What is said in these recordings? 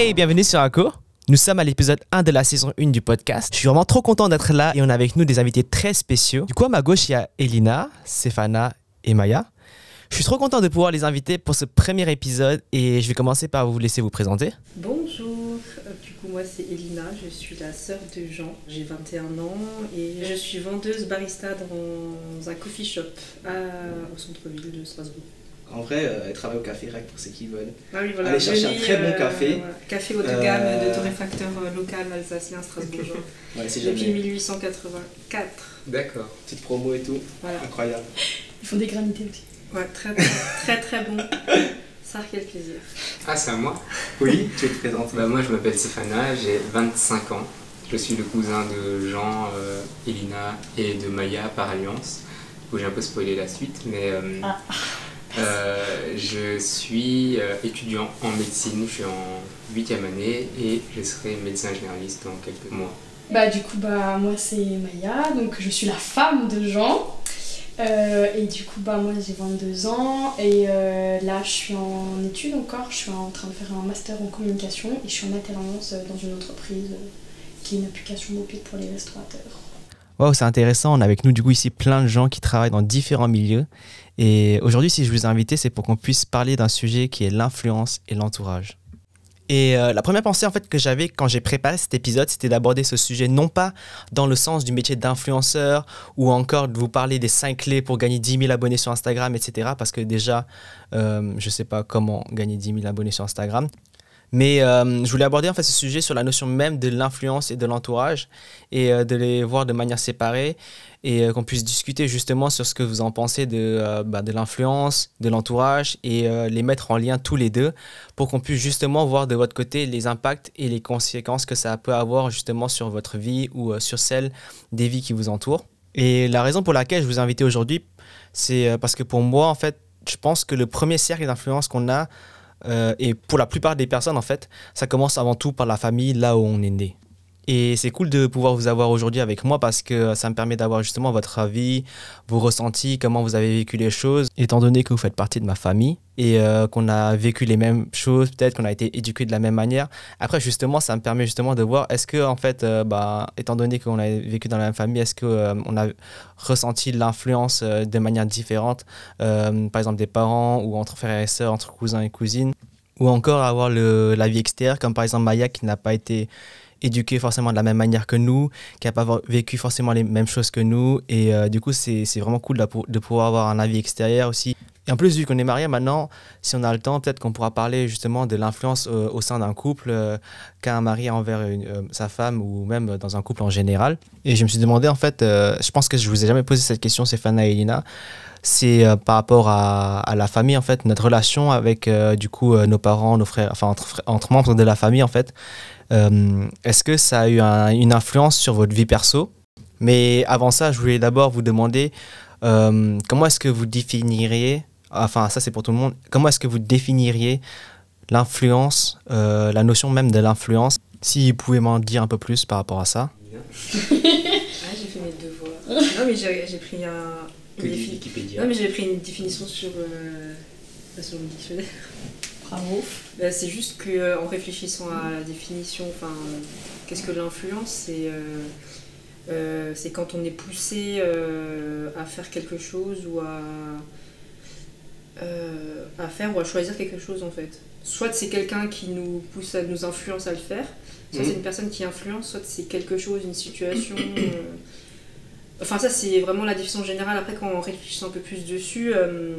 Hey, bienvenue sur ACO. Nous sommes à l'épisode 1 de la saison 1 du podcast. Je suis vraiment trop content d'être là et on a avec nous des invités très spéciaux. Du coup, à ma gauche, il y a Elina, Stéphana et Maya. Je suis trop content de pouvoir les inviter pour ce premier épisode et je vais commencer par vous laisser vous présenter. Bonjour, Euh, du coup moi c'est Elina, je suis la sœur de Jean, j'ai 21 ans et je suis vendeuse barista dans un coffee shop à- au centre-ville de Strasbourg. En vrai, euh, elle travaille au café REC pour ceux qui veulent. Ah oui, Allez chercher un très bon café. voilà. Café haut de gamme Euh, de torréfacteur euh, local alsacien strasbourgeois. Ouais, c'est Depuis 1884. D'accord. Petite promo et tout. Voilà. Incroyable. Ils font des granités aussi. Ouais, très très très, très bon. Ça quel plaisir. Ah, c'est à moi Oui, tu te présentes. bah, Moi, je m'appelle Stéphana, j'ai 25 ans. Je suis le cousin de Jean, euh, Elina et de Maya par alliance. Où j'ai un peu spoilé la suite, mais euh, Ah. Euh, je suis euh, étudiant en médecine. Je suis en 8e année et je serai médecin généraliste dans quelques mois. Bah du coup bah moi c'est Maya, donc je suis la femme de Jean. Euh, et du coup bah moi j'ai 22 ans et euh, là je suis en études encore, je suis en train de faire un master en communication et je suis en alternance dans une entreprise qui est une application mobile pour les restaurateurs. Wow, c'est intéressant. On a avec nous du coup ici plein de gens qui travaillent dans différents milieux. Et aujourd'hui, si je vous ai invité, c'est pour qu'on puisse parler d'un sujet qui est l'influence et l'entourage. Et euh, la première pensée en fait que j'avais quand j'ai préparé cet épisode, c'était d'aborder ce sujet non pas dans le sens du métier d'influenceur ou encore de vous parler des 5 clés pour gagner 10 000 abonnés sur Instagram, etc. Parce que déjà, euh, je ne sais pas comment gagner 10 000 abonnés sur Instagram. Mais euh, je voulais aborder en fait ce sujet sur la notion même de l'influence et de l'entourage et euh, de les voir de manière séparée et euh, qu'on puisse discuter justement sur ce que vous en pensez de, bah, de l'influence, de l'entourage et les mettre en lien tous les deux pour qu'on puisse justement voir de votre côté les impacts et les conséquences que ça peut avoir justement sur votre vie ou sur celle des vies qui vous entourent. Et la raison pour laquelle je vous ai invité aujourd'hui, c'est parce que pour moi, en fait, je pense que le premier cercle d'influence qu'on a, euh, et pour la plupart des personnes, en fait, ça commence avant tout par la famille, là où on est né. Et c'est cool de pouvoir vous avoir aujourd'hui avec moi parce que ça me permet d'avoir justement votre avis, vos ressentis, comment vous avez vécu les choses, étant donné que vous faites partie de ma famille et euh, qu'on a vécu les mêmes choses, peut-être qu'on a été éduqué de la même manière. Après, justement, ça me permet justement de voir est-ce que, en fait, euh, bah, étant donné qu'on a vécu dans la même famille, est-ce qu'on a ressenti l'influence euh, de manière différente, euh, par exemple des parents ou entre frères et sœurs, entre cousins et cousines, ou encore avoir le, la vie extérieure, comme par exemple Maya qui n'a pas été éduquée forcément de la même manière que nous, qui n'a pas vécu forcément les mêmes choses que nous. Et euh, du coup, c'est vraiment cool de, pouvoir avoir un avis extérieur aussi. Et en plus, vu qu'on est mariés maintenant, si on a le temps, peut-être qu'on pourra parler justement de l'influence euh, au sein d'un couple euh, qu'a un mari envers une- euh, sa femme ou même dans un couple en général. Et je me suis demandé, en fait, je pense que je vous ai jamais posé cette question, Stéphane et Elina, c'est par rapport à, la famille, en fait, notre relation avec, du coup, nos parents, nos frères, enfin, entre membres de la famille, en fait. Euh, Est-ce que ça a eu un- une influence sur votre vie perso? Mais avant ça, je voulais d'abord vous demander euh, comment est-ce que vous définiriez, enfin, ça c'est pour tout le monde, comment est-ce que vous définiriez l'influence, euh, la notion même de l'influence? Si vous pouvez m'en dire un peu plus par rapport à ça. Ah, j'ai fait mes devoirs. non mais j'ai j'ai pris un... Que une défi-. Non mais j'ai pris une définition sur, euh, sur le dictionnaire. Bravo. Bah, c'est juste que euh, réfléchissant à la définition, enfin, euh, qu'est-ce que l'influence C'est euh, euh, c'est quand on est poussé euh, à faire quelque chose ou à, euh, à faire ou à choisir quelque chose en fait. Soit c'est quelqu'un qui nous pousse à nous influence à le faire, soit Mhm. c'est une personne qui influence, soit c'est quelque chose, une situation. euh, Enfin ça c'est vraiment la définition générale. Après quand on réfléchit un peu plus dessus, euh,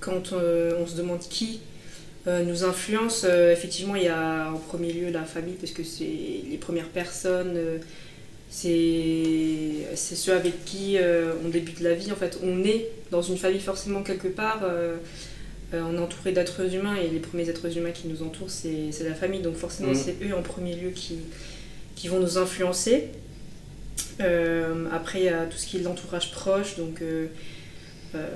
quand euh, on se demande qui nous influence, euh, effectivement, il y a en premier lieu la famille, parce que c'est les premières personnes, euh, c'est ceux avec qui euh, on débute la vie. En fait, on est dans une famille forcément quelque part, euh, euh, on est entouré d'êtres humains, et les premiers êtres humains qui nous entourent, c'est la famille. Donc forcément, Mhm. c'est eux en premier lieu qui, qui vont nous influencer. Euh, après, il y a tout ce qui est l'entourage proche, donc euh, euh,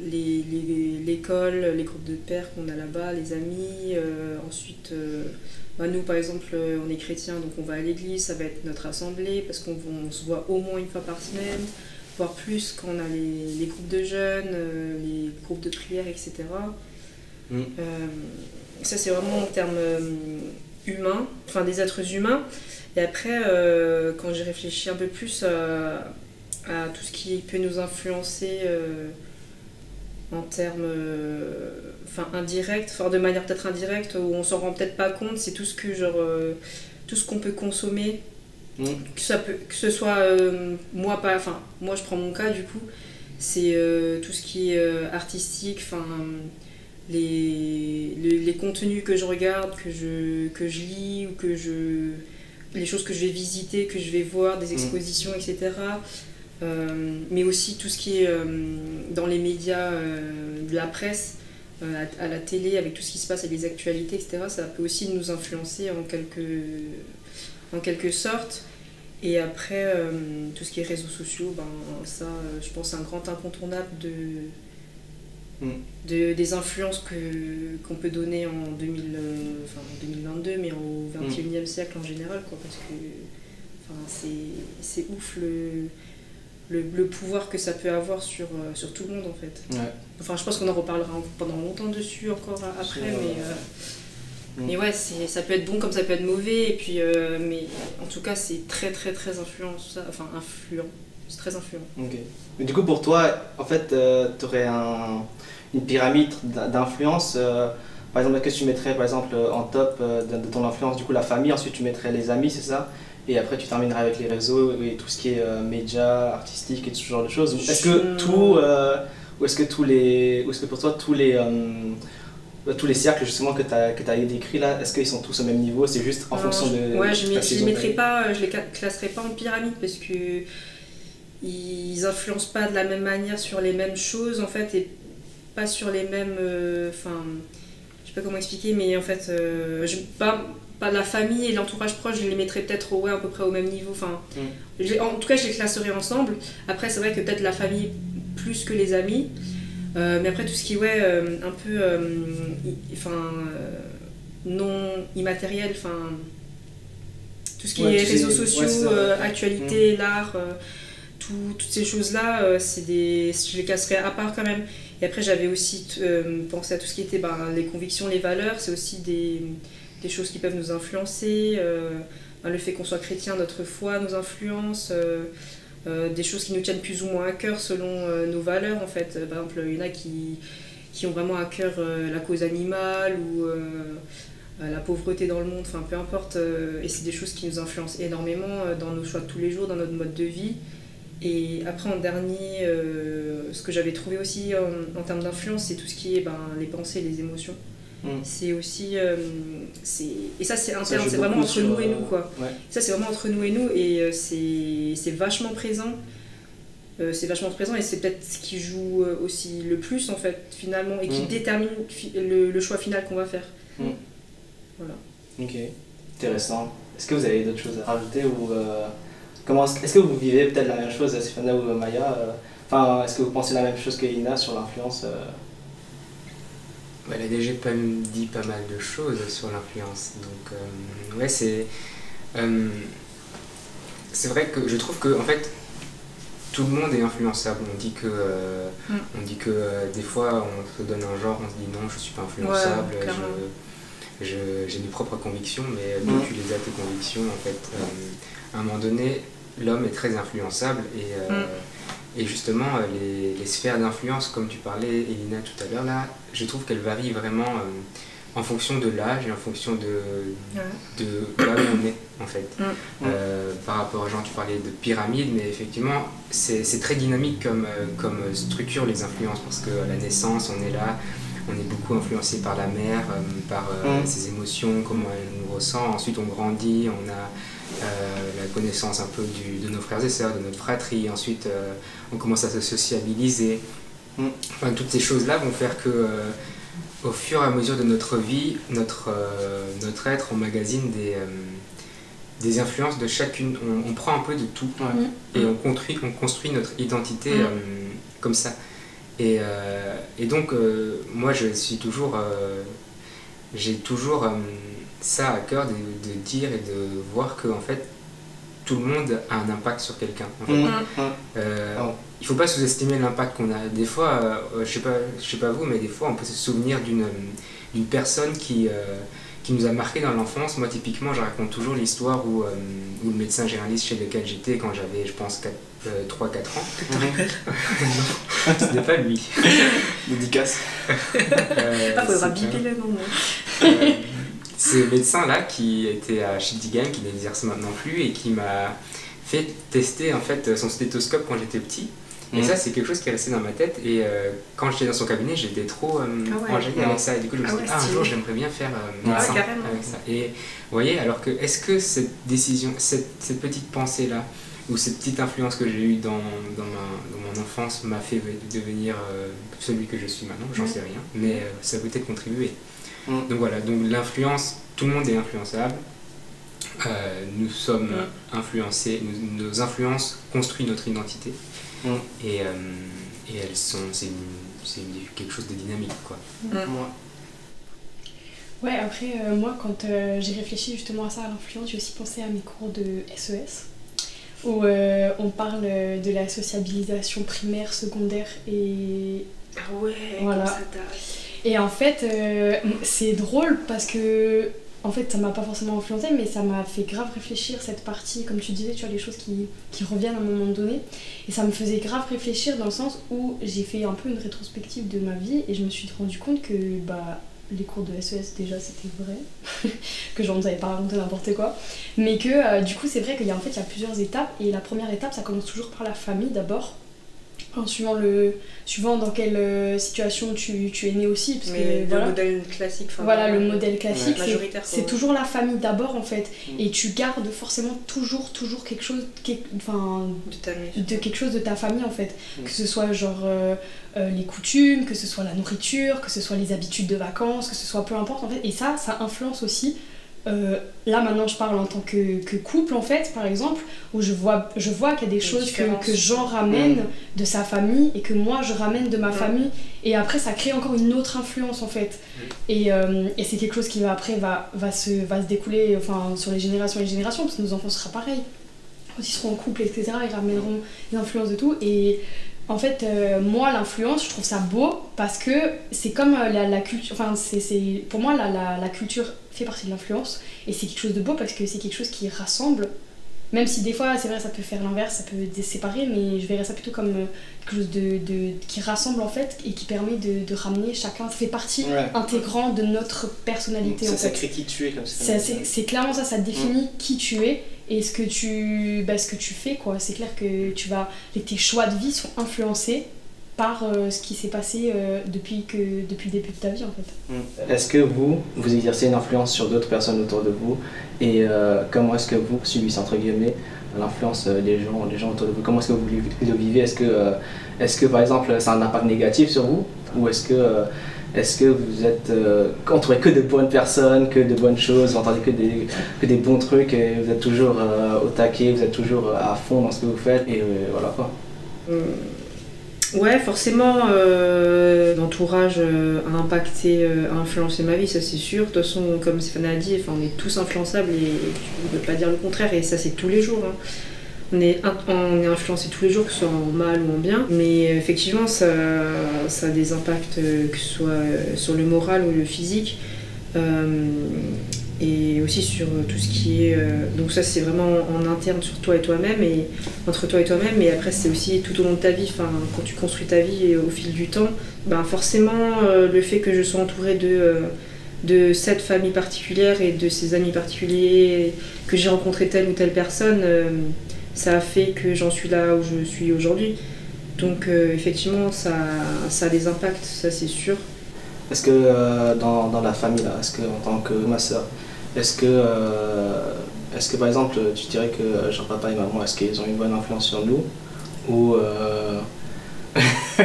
les- les- l'école, les, groupes de pères qu'on a là-bas, les amis. euh, ensuite, euh, bah, nous, par exemple, euh, on est chrétiens, donc on va à l'église, ça va être notre assemblée, parce qu'on on se voit au moins une fois par semaine, voire plus quand on a les, les groupes de jeunes, les groupes de prière, etc. Mm. Ça, c'est vraiment en termes humains, enfin des êtres humains. Et après, quand j'ai réfléchi un peu plus à, tout ce qui peut nous influencer en termes enfin indirects, enfin de manière peut-être indirecte, où on s'en rend peut-être pas compte, c'est tout ce que genre tout ce qu'on peut consommer Mm. Que, ça peut, que ce soit euh, moi, pas, enfin, moi je prends mon cas du coup, c'est euh, tout ce qui est euh, artistique, enfin, les, les, contenus que je regarde, que je, que je lis, ou que je, les choses que je vais visiter, que je vais voir, des mm. expositions, etc. mais aussi tout ce qui est dans les médias, de la presse, à, à, la télé, avec tout ce qui se passe, avec les actualités, etc. Ça peut aussi nous influencer en quelque, en quelque sorte. Et après, euh, tout ce qui est réseaux sociaux, ben, ça, euh, je pense, c'est un grand incontournable de, mm. de, des influences que, qu'on peut donner en, 2000, euh, enfin, 2022, mais au 21e mm. siècle en général, quoi, parce que enfin, c'est, c'est ouf le, le, le, pouvoir que ça peut avoir sur, sur tout le monde, en fait. Enfin, je pense qu'on en reparlera pendant longtemps dessus encore après, mais... Mais ouais, ça peut être bon comme ça peut être mauvais. Et puis, euh, mais en tout cas, c'est très, très, très influent. Enfin, influent. C'est très influent. Ok. Mais du coup, pour toi, en fait, euh, tu aurais un, une pyramide d'influence. Euh, par exemple, qu'est-ce que tu mettrais par exemple, en top de, ton influence Du coup, la famille, ensuite tu mettrais les amis, c'est ça? Et après tu terminerais avec les réseaux et tout ce qui est médias, artistique et tout ce genre de choses. Est-ce que tout, ou est-ce que tous les, ou est-ce que pour toi tous les bah, tous les cercles justement que tu as, que as décrits là, est-ce qu'ils sont tous au même niveau? C'est juste en fonction de. Ouais, je ne les mettrai pas, je les classerai pas en pyramide parce que ils influencent pas de la même manière sur les mêmes choses en fait et pas sur les mêmes. Euh, enfin, je sais pas comment expliquer, mais en fait, euh, je, pas, pas la famille et l'entourage proche, je les mettrais peut-être ouais, à peu près au même niveau. Enfin, mm. en tout cas, je les classerai ensemble. Après, c'est vrai que peut-être la famille plus que les amis. Euh, mais après, tout ce qui est ouais, euh, un peu euh, enfin, non immatériel, enfin, tout ce qui est réseaux sociaux, actualité, mm. l'art, toutes ces choses-là, c'est des, je les casserais à part quand même. Et après, j'avais aussi pensé à tout ce qui était ben, les convictions, les valeurs, c'est aussi des, des, choses qui peuvent nous influencer. Ben, le fait qu'on soit chrétien, notre foi nous influence. Euh, des choses qui nous tiennent plus ou moins à cœur selon euh, nos valeurs en fait. Euh, par exemple, il y en a qui, qui ont vraiment à cœur la cause animale ou la pauvreté dans le monde, enfin peu importe. et c'est des choses qui nous influencent énormément dans nos choix de tous les jours, dans notre mode de vie. Et après, en dernier, ce que j'avais trouvé aussi en, termes d'influence, c'est tout ce qui est ben, les pensées, les émotions. Mm. C'est aussi. Euh, et ça, c'est interne, c'est vraiment entre nous et nous, quoi. Euh, ça, c'est vraiment entre nous et nous, et euh, c'est vachement présent. c'est vachement présent, et c'est peut-être ce qui joue aussi le plus, en fait, finalement, et qui mm. détermine le, le, choix final qu'on va faire. Mm. Voilà. Ok, intéressant. Est-ce que vous avez d'autres choses à rajouter ou comment est-ce que vous vivez peut-être la même chose, Sifana ou Maya Enfin, est-ce que vous pensez la même chose que Ina sur l'influence elle a déjà pas, dit pas mal de choses sur l'influence. Donc, euh, ouais, c'est. Euh, c'est vrai que je trouve que, en fait, tout le monde est influençable. On dit que, euh, mm. on dit que des fois, on se donne un genre, on se dit non, je suis pas influençable, j'ai mes propres convictions, mais mm. tu les as tes convictions, en fait. à un moment donné, l'homme est très influençable et. Mm. Et justement, euh, les, sphères d'influence, comme tu parlais, Elina, tout à l'heure, là, je trouve qu'elles varient vraiment euh, en fonction de l'âge et en fonction de, de là où on est, en fait. Mm. Euh, par rapport aux gens, tu parlais de pyramide, mais effectivement, c'est très dynamique comme, comme structure, les influences, parce qu'à la naissance, on est là, on est beaucoup influencé par la mère, par mm. ses émotions, comment elle nous ressent. Ensuite, on grandit, on a la connaissance un peu du, de nos frères et sœurs, de notre fratrie. Ensuite, euh, on commence à se sociabiliser. Mm. Enfin, toutes ces choses-là vont faire que, euh, au fur et à mesure de notre vie, notre, notre être emmagasine des, des influences de chacune. On, prend un peu de tout et on construit, on construit notre identité mm. comme ça. Et, et donc, moi, je suis toujours. j'ai toujours ça à cœur de, de, dire et de voir que en fait tout le monde a un impact sur quelqu'un. En mmh. euh, oh. Il faut pas sous-estimer l'impact qu'on a. Des fois, euh, je sais pas, je sais pas vous, mais des fois on peut se souvenir d'une d'une personne qui euh, qui nous a marqué dans l'enfance. Moi, typiquement, je raconte toujours l'histoire où, euh, où le médecin généraliste chez lequel j'étais quand j'avais, je pense, 3-4 ans. non, n'est pas lui. Dédicace. euh, ah, faudra biper le nom. Euh, le médecin-là qui était à Schiltigheim, qui n'exerce maintenant plus, et qui m'a fait tester en fait son stéthoscope quand j'étais petit. Et ça, c'est quelque chose qui est resté dans ma tête. Et euh, quand j'étais dans son cabinet, j'étais trop euh, ah avec ça. Et du coup, je me suis dit, ah, un jour, j'aimerais bien faire euh, médecin avec ça. Et vous voyez, alors que, est-ce que cette décision, cette, cette petite pensée-là, ou cette petite influence que j'ai eue dans, dans, ma, dans, mon enfance m'a fait devenir celui que je suis maintenant, j'en sais rien, mais ça peut être contribué. Donc voilà, donc l'influence, tout le monde est influençable. nous sommes influencés, nos influences construisent notre identité. Mm. Et, euh, et, elles sont, c'est, quelque chose de dynamique, quoi. Mm. Ouais, après, euh, moi, quand euh, j'ai réfléchi justement à ça, à l'influence, j'ai aussi pensé à mes cours de SES, e où on parle de la sociabilisation primaire, secondaire et. Ah ouais, voilà. ça Et en fait, c'est drôle parce que en fait, ça m'a pas forcément influencé, mais ça m'a fait grave réfléchir cette partie, comme tu disais, tu as les choses qui, qui, reviennent à un moment donné. Et ça me faisait grave réfléchir dans le sens où j'ai fait un peu une rétrospective de ma vie et je me suis rendu compte que bah, les cours de SES, e déjà, c'était vrai, que j'en avais pas raconté n'importe quoi. Mais que euh, du coup, c'est vrai qu'il y a en fait il y a plusieurs étapes et la première étape, ça commence toujours par la famille d'abord en suivant, le, suivant dans quelle euh, situation tu, tu es né aussi. Parce que, le modèle classique. Voilà, le modèle classique, c'est toujours la famille d'abord en fait. Mm. Et tu gardes forcément toujours, toujours quelque chose, enfin, de, de, quelque chose de ta famille en fait. Mm. Que ce soit genre euh, euh, les coutumes, que ce soit la nourriture, que ce soit les habitudes de vacances, que ce soit peu importe en fait. Et ça, ça influence aussi euh, là maintenant je parle en tant que, que, couple en fait par exemple où je vois, je vois qu'il y a des choses que, que, Jean ramène mm. de sa famille et que moi je ramène de ma mm. famille et après ça crée encore une autre influence en fait mm. et, euh, et c'est quelque chose qui va après va, va, se, va se découler enfin, sur les générations et les générations parce que nos enfants seront pareil quand ils seront en couple etc ils ramèneront l'influence de tout et en fait, euh, moi, l'influence, je trouve ça beau parce que c'est comme la, la, culture. Enfin, c'est, pour moi, la, la, la culture fait partie de l'influence. Et c'est quelque chose de beau parce que c'est quelque chose qui rassemble. Même si des fois, c'est vrai, ça peut faire l'inverse, ça peut séparer, mais je verrais ça plutôt comme euh, quelque chose de, de, qui rassemble en fait et qui permet de, de ramener chacun. Ça fait partie intégrante de notre personnalité. Ça, en ça crée qui tu es comme ça. C'est clairement ça, ça définit mm. qui tu es et ce que tu, bah, ce que tu fais. quoi. C'est clair que tu vas, tes choix de vie sont influencés par euh, ce qui s'est passé euh, depuis, que, depuis le début de ta vie en fait. Mm. Est-ce que vous, vous exercez une influence sur d'autres personnes autour de vous et euh, comment est-ce que vous subissez entre guillemets l'influence des gens, des gens autour de vous? Comment est-ce que vous le vivez? Est-ce que, est que par exemple ça a un impact négatif sur vous? Ou est-ce que est-ce que vous êtes entouré que de bonnes personnes, que de bonnes choses, vous entendez que des, que des bons trucs vous êtes toujours au taquet, vous êtes toujours à fond dans ce que vous faites et voilà quoi mm. Ouais, forcément, euh, l'entourage euh, a impacté, euh, a influencé ma vie, ça c'est sûr. De toute façon, comme Stéphane a dit, on est tous influençables et tu ne peux pas dire le contraire, et ça c'est tous les jours. Hein. On, est, on est influencé tous les jours, que ce soit en mal ou en bien, mais effectivement, ça, ça a des impacts, que ce soit sur le moral ou le physique et aussi sur euh, tout ce qui est. Euh, donc, ça, c'est vraiment en interne sur toi et toi-même, et entre toi et toi-même, mais après, c'est aussi tout au long de ta vie, quand tu construis ta vie et au fil du temps, ben, forcément, euh, le fait que je sois entourée de. de cette famille particulière et de ces amis particuliers, que j'ai rencontré telle ou telle personne, ça a fait que j'en suis là où je suis aujourd'hui. Donc effectivement, ça, ça a des impacts, ça c'est sûr. Est-ce que dans, dans, la famille, là, est-ce que en tant que ma soeur, est-ce que, euh, est que par exemple tu dirais que genre papa et maman, est-ce qu'ils ont une bonne influence sur nous Ou. Euh... les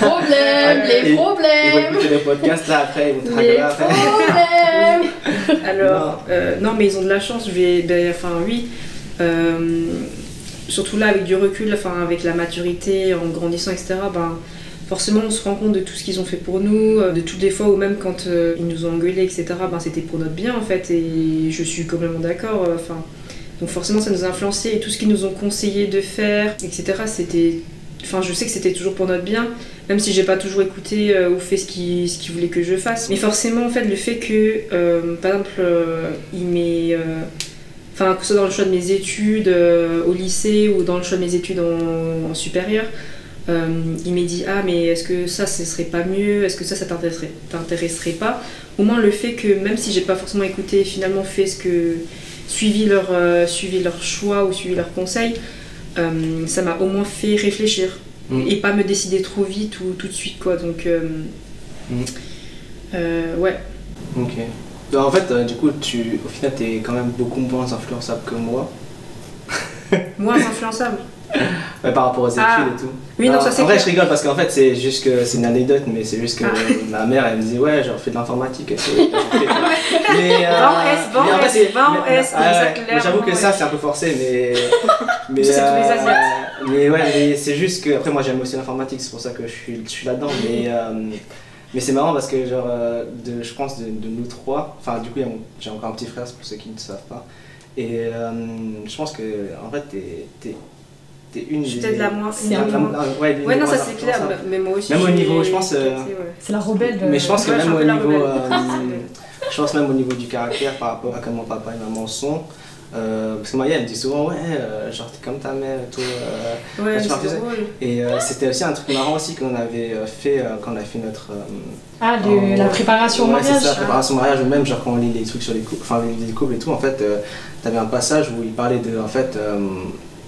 problèmes, les problèmes Ils vont écouter le podcast là après, ils vont te les après. problèmes Alors, non. Euh, non. mais ils ont de la chance, je vais. Ben, enfin, oui. Euh, surtout là, avec du recul, enfin, avec la maturité, en grandissant, etc., ben forcément on se rend compte de tout ce qu'ils ont fait pour nous, euh, de toutes les fois où même quand euh, ils nous ont engueulés, etc., ben, c'était pour notre bien en fait, et je suis complètement d'accord. Donc forcément ça nous a influencé et tout ce qu'ils nous ont conseillé de faire, etc., c'était enfin, je sais que c'était toujours pour notre bien, même si j'ai pas toujours écouté ou fait ce qu'il ce qu'il voulait que je fasse. Mais forcément, en fait, le fait que, par exemple, il m'ait. Enfin, que ce soit dans le choix de mes études euh, au lycée ou dans le choix de mes études en, en supérieur, euh, il m'ait dit Ah, mais est-ce que ça, ce serait pas mieux? Est-ce que ça, ça t'intéresserait, t'intéresserait pas? Au moins, le fait que, même si j'ai pas forcément écouté, finalement fait ce que. suivi leur, euh, suivi leur choix ou suivi leurs conseils, euh, ça m'a au moins fait réfléchir Mm. et pas me décider trop vite ou tout de suite, quoi. Donc, Mm. ouais. Ok. Donc, en fait, euh, du coup, tu, au final, tu es quand même beaucoup moins influençable que moi. Moins influençable. Ouais, par rapport aux études Ah. et tout. Oui, non, ça c'est En vrai, je rigole parce qu'en fait, c'est juste que c'est une anecdote, mais c'est juste que Ah. ma mère, elle me disait, ouais, genre, fais de l'informatique mais, euh, S, en mais S, mais- S, mais J'avoue que ça, c'est un peu forcé, mais. mais c'est tous les Asiates. Mais ouais, mais c'est juste que. Après, moi, j'aime aussi l'informatique, c'est pour ça que je suis, je suis là-dedans. Mais, euh, mais c'est marrant parce que, genre, euh, de, je pense de, de nous trois, enfin, du coup, j'ai encore un petit frère, c'est pour ceux qui ne savent pas. Et euh, je pense que, en fait, t'es. t'es t'es une Je suis des- peut-être la moins- la- la la- moins- la- ouais, non, ça c'est clair, mais moi aussi. Même au niveau, je pense, euh. C'est la rebelle de. Mais je pense que Ouais, même un au niveau, rebelle. euh, je pense même au niveau du caractère par rapport à comment papa et maman sont. Euh, parce que Maya elle me dit souvent ouais euh, genre t'es comme ta mère et tout. euh. Ouais, mais tu m'as c'est fait- drôle. et euh, c'était aussi un truc marrant aussi qu'on avait fait euh, quand on a fait notre euh, Ah, en- la préparation au ouais, c'est mariage. ça, préparation au mariage ou même genre quand on lit les trucs sur les couples, enfin les, les couples et tout en fait euh, t'avais un passage où il parlait de en fait euh,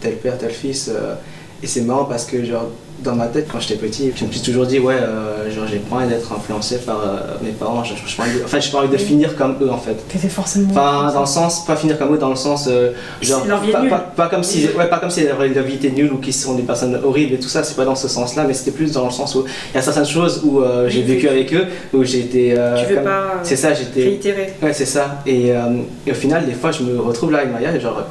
tel père tel fils euh, et c'est marrant parce que genre dans ma tête quand j'étais petit je me suis toujours dit ouais euh, genre j'ai pas envie d'être influencé par euh, mes parents genre, j'ai pas envie de- en fait j'ai pas envie de finir comme eux en fait T'étais forcément. Enfin, dans le sens, pas finir comme eux, dans le sens, euh, genre, pas, nulle. pas, pas comme si, ouais, pas comme si leur, vie était nulle ou qu'ils sont des personnes horribles et tout ça, c'est pas dans ce sens-là, mais c'était plus dans le sens où il y a certaines choses où euh, j'ai vécu avec eux, où j'ai été. Tu veux comme- pas C'est ça, j'étais. réitérer. Ouais, c'est ça. Et, et au final, des fois, je me retrouve là avec Maya et genre.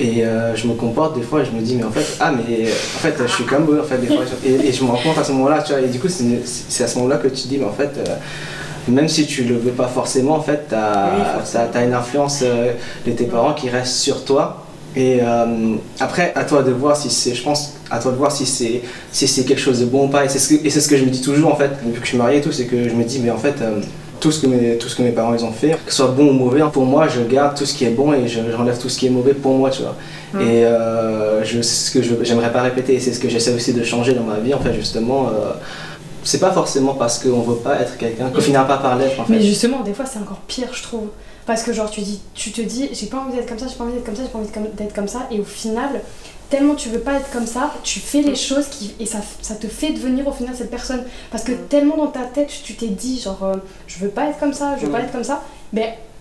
Et euh, je me comporte des fois et je me dis, mais en fait, ah, mais en fait, je suis comme eux, en fait, des fois. Et, et je me rends compte à ce moment-là, tu vois. Et du coup, c'est à ce moment-là que tu dis, mais en fait, euh, même si tu le veux pas forcément, en fait, tu as, une influence euh, de tes parents qui reste sur toi. Et après, à toi de voir si c'est, je pense, à toi de voir si c'est, si c'est quelque chose de bon ou pas. Et c'est ce que, et ce que je me dis toujours en fait, depuis que je suis marié et tout, c'est que je me dis, mais en fait, tout ce que mes, tout ce que mes parents ils ont fait, que ce soit bon ou mauvais, pour moi, je garde tout ce qui est bon et je, j'enlève tout ce qui est mauvais pour moi, tu vois. Mm. Et euh, je, ce que je, j'aimerais pas répéter, et c'est ce que j'essaie aussi de changer dans ma vie, en fait, justement. euh, c'est pas forcément parce qu'on veut pas être quelqu'un qu'on finira pas par l'être, en fait. Mais justement, des fois, c'est encore pire, je trouve. Parce que, genre, tu, dis, tu te dis, j'ai pas envie d'être comme ça, j'ai pas envie d'être comme ça, j'ai pas envie d'être comme- d'être comme ça. Et au final, tellement tu veux pas être comme ça, tu fais les choses qui, et ça, ça te fait devenir au final cette personne. Parce que tellement dans ta tête, tu t'es dit, genre, euh, je veux pas être comme ça, je veux pas être comme ça. Mais c'est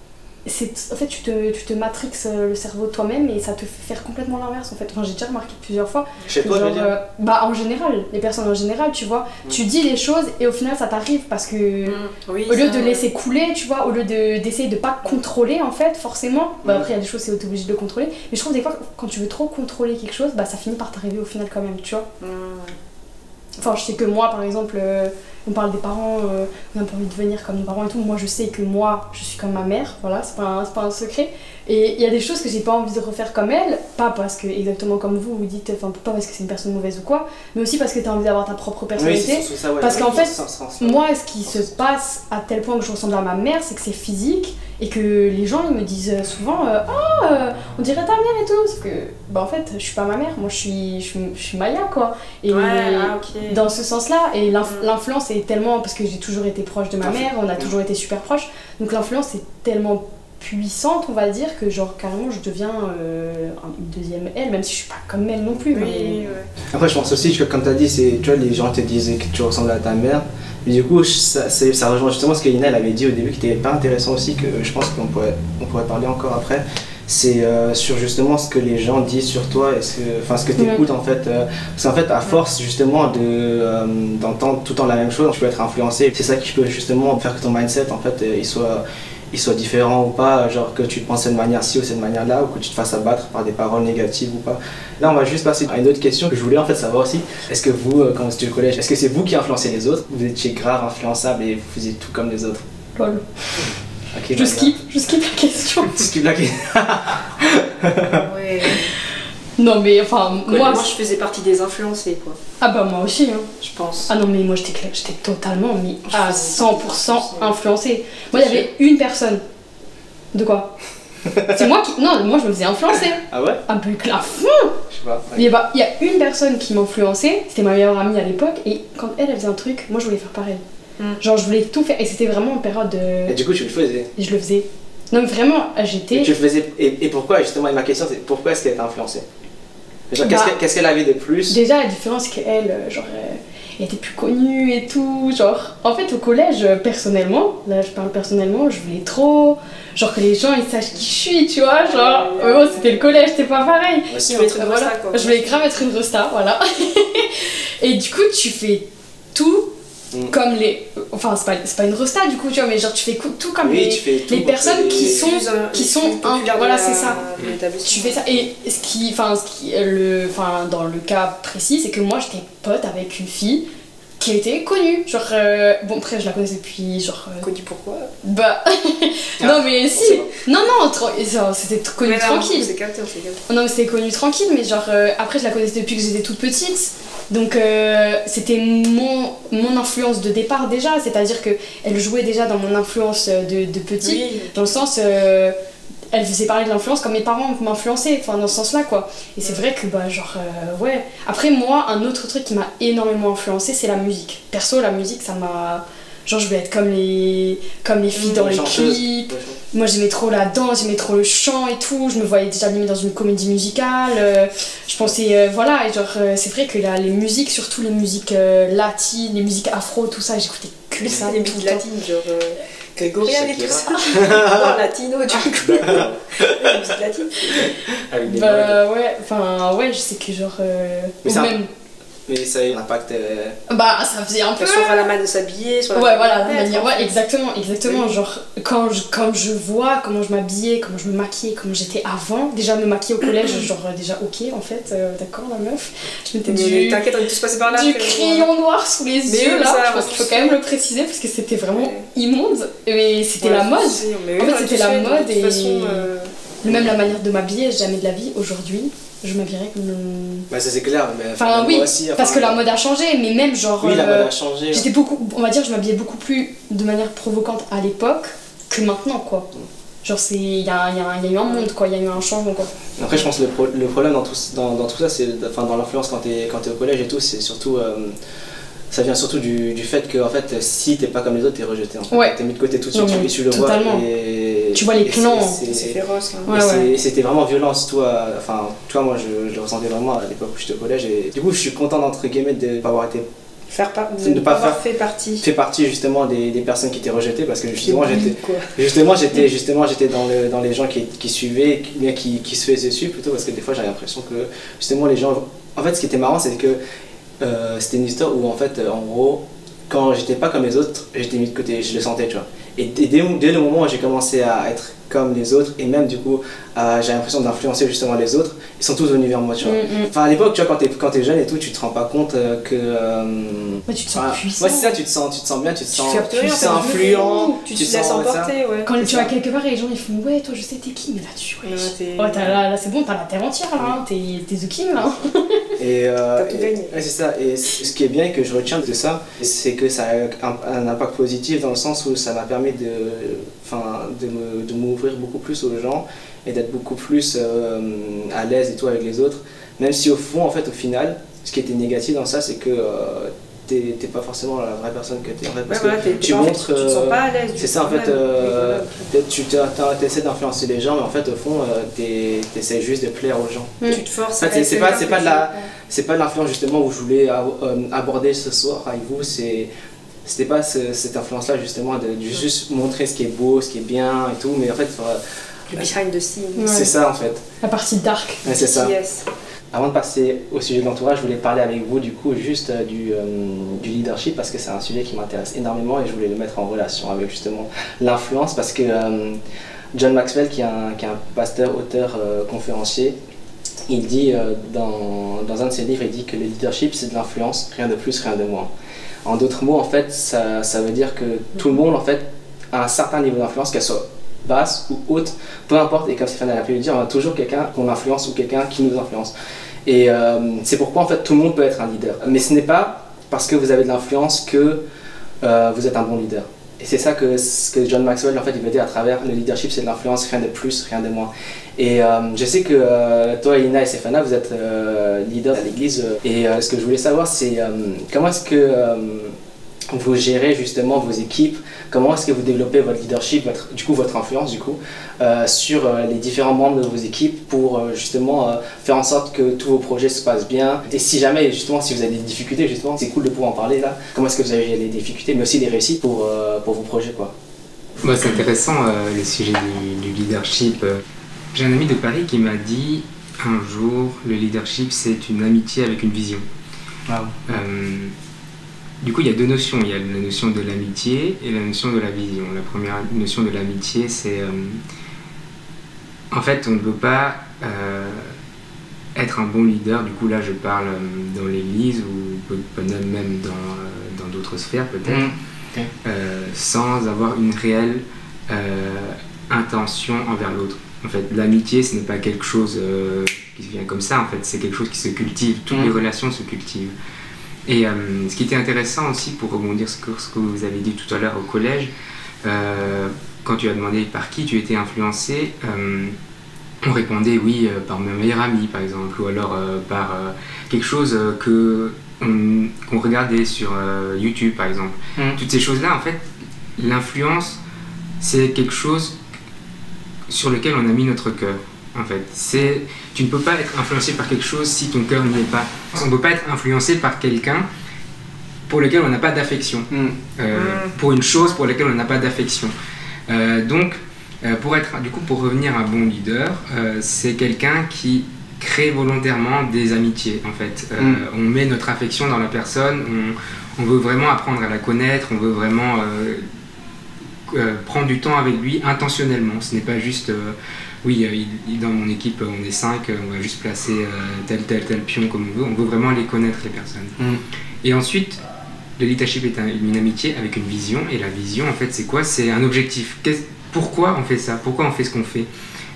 en fait tu te, tu te matrixes euh, le cerveau toi-même et ça te fait faire complètement l'inverse en fait enfin j'ai déjà remarqué plusieurs fois Chez je veux genre, dire. euh, bah en général les personnes en général tu vois tu dis les choses et au final ça t'arrive parce que Oui, au lieu ça, de laisser couler, tu vois, au lieu de- d'essayer de pas contrôler en fait, forcément, bah, Mm. après il y a des choses c'est t'es obligé de contrôler, mais je trouve des fois quand tu veux trop contrôler quelque chose, bah ça finit par t'arriver au final quand même, tu vois. Enfin, je sais que moi par exemple, euh, on parle des parents, euh, on a pas envie de devenir comme nos parents et tout, moi je sais que moi je suis comme ma mère, voilà, c'est pas, un- pas un secret, et il y a des choses que j'ai pas envie de refaire comme elle, pas parce que exactement comme vous vous dites, enfin pas parce que c'est une personne mauvaise ou quoi, mais aussi parce que t'as envie d'avoir ta propre personnalité. c'est ça, ouais. Parce qu'en fait. Moi, ce qui se passe à tel point que je ressemble à ma mère, c'est que c'est physique et que les gens ils me disent souvent euh, euh, on dirait ta mère et tout. Sauf que, bah en fait, je suis pas ma mère, moi je suis, je suis, je suis Maya quoi. Et Ouais, ah, dans ce sens-là, et l'inf- Mm. l'influence est tellement. Parce que j'ai toujours été proche de ma mère, on a Mm. toujours été super proches, donc l'influence est tellement puissante, on va dire, que genre carrément je deviens euh, une deuxième elle, même si je suis pas comme elle non plus. Oui, mais- ouais. Après, je pense aussi que, comme tu as dit, c'est, tu vois, les gens te disaient que tu ressembles à ta mère. Mais du coup, ça, c'est- ça rejoint justement ce que Ina elle avait dit au début, qui était pas intéressant aussi, que je pense qu'on pourrait, on pourrait parler encore après. C'est euh, sur justement ce que les gens disent sur toi, et ce que, enfin, ce que tu écoutes en fait. euh, parce qu'en fait, à force justement de, euh, d'entendre tout le temps la même chose, tu peux être influencé. C'est ça qui peut justement faire que ton mindset en fait, euh, il soit il soit différent ou pas, genre que tu te penses de cette manière-ci ou cette manière-là, ou que tu te fasses abattre par des paroles négatives ou pas. Là, on va juste passer à une autre question que je voulais en fait savoir aussi. Est-ce que vous, euh, quand vous étiez au collège, est-ce que c'est vous qui influencez les autres Vous étiez grave influençable et vous faisiez tout comme les autres? Lol. Ok, Je skip, je skip la question. Tu skip la question. Ouais. Non, mais enfin, Moi, moi. je faisais partie des influencés, quoi. Ah bah, moi aussi, hein. Je pense. Ah non, mais moi, j'étais j'étais totalement mis Je à faisais 100% influencée. Moi, il y avait une personne. De quoi? C'est moi qui. Non, moi, je me faisais influencer. Ah ouais? Un peu à fond Je sais pas. Mais bah, il y a une personne qui m'influençait, c'était ma meilleure amie à l'époque, et quand elle, elle faisait un truc, moi je voulais faire pareil. Hmm. Genre, je voulais tout faire, et c'était vraiment en période Et de. du coup, tu le faisais? Je le faisais. Non, mais vraiment, Et j'étais. tu le faisais. Et, et pourquoi, justement, et ma question, c'est pourquoi est-ce qu'elle était influencée Genre, Bah, qu'est-ce qu'elle- avait de plus? Déjà, la différence, c'est qu'elle, euh, genre, euh, elle était plus connue et tout. Genre, en fait, au collège, euh, personnellement, là je parle personnellement, je voulais trop. Genre, que les gens ils sachent qui je suis, tu vois. Genre, mais bon, c'était le collège, c'était pas pareil. Moi aussi, Tu hein. voulais être une Voilà. resta, quoi. Je voulais grave être une resta, voilà. et du coup, tu fais tout Mm. comme les. Enfin, c'est pas, c'est pas une resta du coup, tu vois, mais genre, tu fais tout comme Oui, les. tu fais tout les personnes qui les- sont- euh, qui sont un- voilà, c'est ça. l'établissement. Tu fais ça. Et ce qui. Enfin, ce qui. Le, enfin, dans le cas précis, c'est que moi, j'étais pote avec une fille qui était connue. Genre. euh, bon, après, je la connaissais depuis. Genre. euh, Connu pourquoi bah. Ah, non, mais si. forcément. Non, non, tra- c'était connu Mais tranquille. C'est capté, on s'est capté. Non, mais c'était connu tranquille, mais genre, euh, après, je la connaissais depuis que j'étais toute petite. Donc, c'était mon, mon influence de départ déjà, c'est-à-dire que elle jouait déjà dans mon influence de, de petite, Oui. dans le sens. Elle faisait parler de l'influence comme mes parents m'influençaient, enfin dans ce sens-là quoi. Et c'est vrai que bah genre euh, ouais. Après moi un autre truc qui m'a énormément influencé c'est la musique. Perso la musique ça m'a genre je voulais être comme les comme les filles Mmh, dans les clips. Moi j'aimais trop la danse, j'aimais trop le chant et tout, je me voyais déjà limite dans une comédie musicale, euh, je pensais, euh, voilà, et genre c'est vrai que là, les musiques, surtout les musiques latines, les musiques afro, tout ça, j'écoutais que ça. les musiques latines, genre Grégorian et tout ça. Non, latino, du coup. D'accord. Les musiques latines. Avec des. Bah ouais, enfin ouais, je sais que genre. euh, Mais ou même. Mais ça a eu un impact. euh, Bah ça faisait un peu. Soit à la manière de s'habiller, soit Ouais, voilà, la manière ouais, exactement, exactement. Oui. Genre, quand je, quand je vois comment je m'habillais, comment je me maquillais, comment j'étais avant, déjà me maquiller au collège, genre, déjà, ok, en fait, euh, d'accord, la meuf. Je du, T'inquiète, on est tous passés par là. du crayon noir sous les Mais yeux, oui, là. ça, je pense qu'il faut quand même le préciser parce que c'était vraiment Ouais. immonde. Mais c'était Ouais, la mode. si, mais oui, En fait, c'était la de mode et- façon, euh, Même la manière de m'habiller, jamais de la vie, aujourd'hui, je m'habillerais comme. Bah, ça c'est clair. Mais, Enfin, oui, aussi, enfin, Parce que la mode a changé, mais même genre. Oui, la euh, mode a changé. J'étais beaucoup, on va dire, je m'habillais beaucoup plus de manière provocante à l'époque que maintenant, quoi. Genre, c'est, il y a, il y a- y a eu un monde, quoi, il y a eu un changement, quoi. Après, je pense que le, pro- le problème dans tout, dans, dans tout ça, c'est enfin, dans l'influence quand t'es au collège et tout, c'est surtout. euh, ça vient surtout du, du fait que en fait, si t'es pas comme les autres, t'es rejeté. En fait. Ouais. T'es mis de côté tout de suite, et tu le vois. Et, Tu vois les et c'est- clans. c'est- C'est féroce. hein. Ouais, ouais. c'était vraiment violent, surtout à- Enfin, tu vois, moi je, je le ressentais vraiment à l'époque où j'étais au collège. Et du coup, je suis content, d'entre guillemets, de ne pas avoir été Faire par... De pas avoir faire- fait partie. fait partie justement des, des personnes qui étaient rejetées parce que justement j'étais justement j'étais justement j'étais dans, le, dans les gens qui, qui suivaient qui, bien qui, qui se faisaient dessus plutôt parce que des fois j'avais l'impression que justement les gens en fait ce qui était marrant c'est que euh, c'était une histoire où en fait en gros quand j'étais pas comme les autres j'étais mis de côté je le sentais tu vois et dès, le moment où j'ai commencé à être comme les autres et même du coup euh, j'ai l'impression d'influencer justement les autres ils sont tous venus vers moi tu vois Mm, mm. Enfin, à l'époque, tu vois, quand t'es, quand t'es jeune et tout, tu te rends pas compte euh, que. euh, Ouais, tu te sens enfin, puissant. Ouais, c'est ça, tu te sens, tu te sens bien, tu te sens, tu te rien, sens t'as influent, Tu te laisses sens ouais. Quand tu vas quelque part et les gens ils font ouais toi je sais t'es qui mais là tu ouais, ouais t'as- là, là, c'est bon t'as la terre entière là hein, t'es t'es The King là Et, euh, et- ouais, c'est ça. Et ce qui est bien et que je retiens de ça, c'est que ça a un, un impact positif dans le sens où ça m'a permis de, enfin, de, de m'ouvrir beaucoup plus aux gens et d'être beaucoup plus euh, à l'aise et tout avec les autres. Même si au fond, en fait, au final, ce qui était négatif dans ça, c'est que euh, t'es pas forcément la vraie personne que t'es en fait. Ouais, Parce voilà, que t'es- tu fait, montres. Tu te sens euh, pas à l'aise. du c'est ça en fait, euh, tu essaies d'influencer les gens, mais en fait au fond, euh, t'es- t'essaies juste de plaire aux gens. voilà. Tu te forces. En fait, c'est pas- c'est pas de tu- la- C'est pas l'influence justement où je voulais ab- euh, aborder ce soir avec vous, c'est c'était pas ce- cette influence là justement de, de juste montrer ce qui est beau, ce qui est bien et tout, mais en fait Le behind the scenes. Ouais. c'est ça en fait. la partie dark Ouais, c'est ça. Yes. Avant de passer au sujet de l'entourage, je voulais parler avec vous du coup juste euh, du, euh, du leadership parce que c'est un sujet qui m'intéresse énormément et je voulais le mettre en relation avec justement l'influence parce que euh, John Maxwell qui est un, pasteur, auteur, conférencier, il dit dans, dans un de ses livres, il dit que le leadership c'est de l'influence, rien de plus, rien de moins. En d'autres mots, en fait, ça, ça veut dire que tout le monde en fait a un certain niveau d'influence, qu'elle soit basse ou haute, peu importe, et comme Stéphane a pu le dire, on a toujours quelqu'un qu'on influence ou quelqu'un qui nous influence. Et c'est pourquoi en fait tout le monde peut être un leader. Mais ce n'est pas parce que vous avez de l'influence que vous êtes un bon leader. Et c'est ça que, John Maxwell en fait, il veut dire à travers le leadership, c'est de l'influence, rien de plus, rien de moins. Et euh, je sais que euh, toi, Ina et Stéphana, vous êtes euh, leaders à l'église. Et ce que je voulais savoir, c'est comment est-ce que vous gérez justement vos équipes Comment est-ce que vous développez votre leadership, votre, du coup votre influence du coup, euh, sur euh, les différents membres de vos équipes pour euh, justement faire en sorte que tous vos projets se passent bien? Et si jamais justement si vous avez des difficultés justement, c'est cool de pouvoir en parler là. Comment est-ce que vous avez les difficultés, mais aussi les réussites pour, pour vos projets quoi? Moi c'est intéressant le sujet du, leadership. J'ai un ami de Paris qui m'a dit un jour le leadership c'est une amitié avec une vision. Wow. Du coup, il y a deux notions. Il y a la notion de l'amitié et la notion de la vision. La première notion de l'amitié, c'est... Euh, en fait, on ne peut pas euh, être un bon leader. Du coup, là, je parle euh, dans l'Église ou même dans d'autres sphères, peut-être, mmh. sans avoir une réelle intention envers l'autre. En fait, l'amitié, ce n'est pas quelque chose qui vient comme ça. En fait, c'est quelque chose qui se cultive. Toutes mmh. les relations se cultivent. Et euh, ce qui était intéressant aussi, pour rebondir sur ce que vous avez dit tout à l'heure au collège, euh, quand tu as demandé par qui tu étais influencé, euh, on répondait oui par ma meilleure amie par exemple, ou alors par quelque chose que qu'on regardait sur YouTube par exemple. Mm. Toutes ces choses-là, en fait, l'influence, c'est quelque chose sur lequel on a mis notre cœur en fait. C'est, tu ne peux pas être influencé par quelque chose si ton cœur n'y est pas. On ne peut pas être influencé par quelqu'un pour lequel on n'a pas d'affection, mm. Euh, mm. pour une chose pour laquelle on n'a pas d'affection. Euh, donc, euh, pour être, du coup, pour revenir à un bon leader, c'est quelqu'un qui crée volontairement des amitiés. En fait, mm. on met notre affection dans la personne, on, on, veut vraiment apprendre à la connaître, on veut vraiment prendre du temps avec lui intentionnellement. Ce n'est pas juste oui, euh, dans mon équipe, on est 5, euh, on va juste placer euh, tel, tel, tel pion comme on veut. On veut vraiment les connaître, les personnes. Mm. Et ensuite, le leadership est une amitié avec une vision. Et la vision, en fait, c'est quoi? C'est un objectif. Pourquoi on fait ça? Pourquoi on fait ce qu'on fait?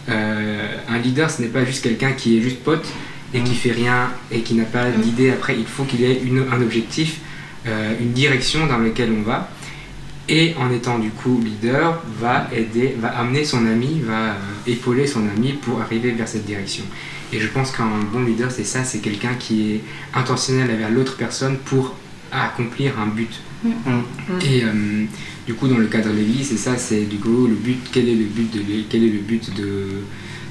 Un leader, ce n'est pas juste quelqu'un qui est juste pote et qui mm. fait rien et qui n'a pas mm. d'idée après. Il faut qu'il ait une, un objectif, une direction dans laquelle on va et en étant du coup leader, va aider, va amener son ami, va euh, épauler son ami pour arriver vers cette direction. Et je pense qu'un bon leader, c'est ça, c'est quelqu'un qui est intentionnel envers l'autre personne pour accomplir un but. Mm. Mm. Et euh, du coup, dans le cadre de l'Église, c'est ça, c'est du coup le but. Quel est le but de quel est le but de,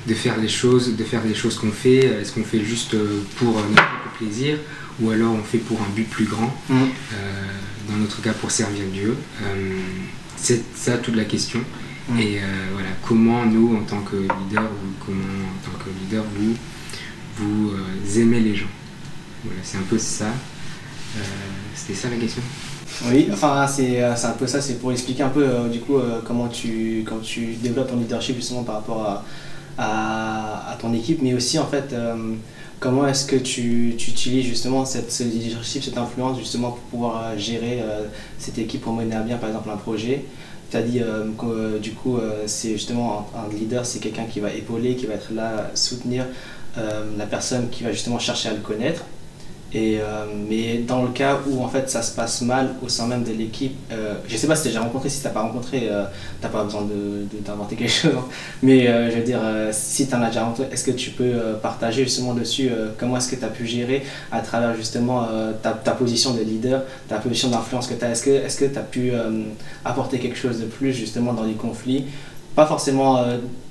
de faire les choses, de faire les choses qu'on fait? Est-ce qu'on fait juste pour notre plaisir ou alors on fait pour un but plus grand mm. euh, dans notre cas pour servir Dieu. Euh, c'est ça toute la question. Mm. Et euh, voilà, comment nous, en tant que leader, comment en tant que leader, vous, vous aimez les gens? Voilà, c'est un peu ça. C'était ça la question oui, enfin c'est un peu ça, c'est pour expliquer un peu du coup comment tu, quand tu développes ton leadership justement par rapport à, à, ton équipe, mais aussi en fait Comment est-ce que tu, utilises justement cette, ce leadership, cette influence justement pour pouvoir euh, gérer euh, cette équipe pour mener à bien par exemple un projet? Tu as dit euh, que du coup c'est justement un, un leader, c'est quelqu'un qui va épauler, qui va être là, soutenir la personne qui va justement chercher à le connaître. Euh, mais dans le cas où en fait ça se passe mal au sein même de l'équipe, euh, je sais pas si tu as déjà rencontré, si tu n'as pas rencontré, euh, tu n'as pas besoin d'inventer de, quelque chose. Mais je veux dire, si tu en as déjà rencontré, est-ce que tu peux partager justement dessus comment est-ce que tu as pu gérer à travers justement ta, ta, position de leader, ta position d'influence que tu as Est-ce que tu as pu apporter quelque chose de plus justement dans les conflits? Pas forcément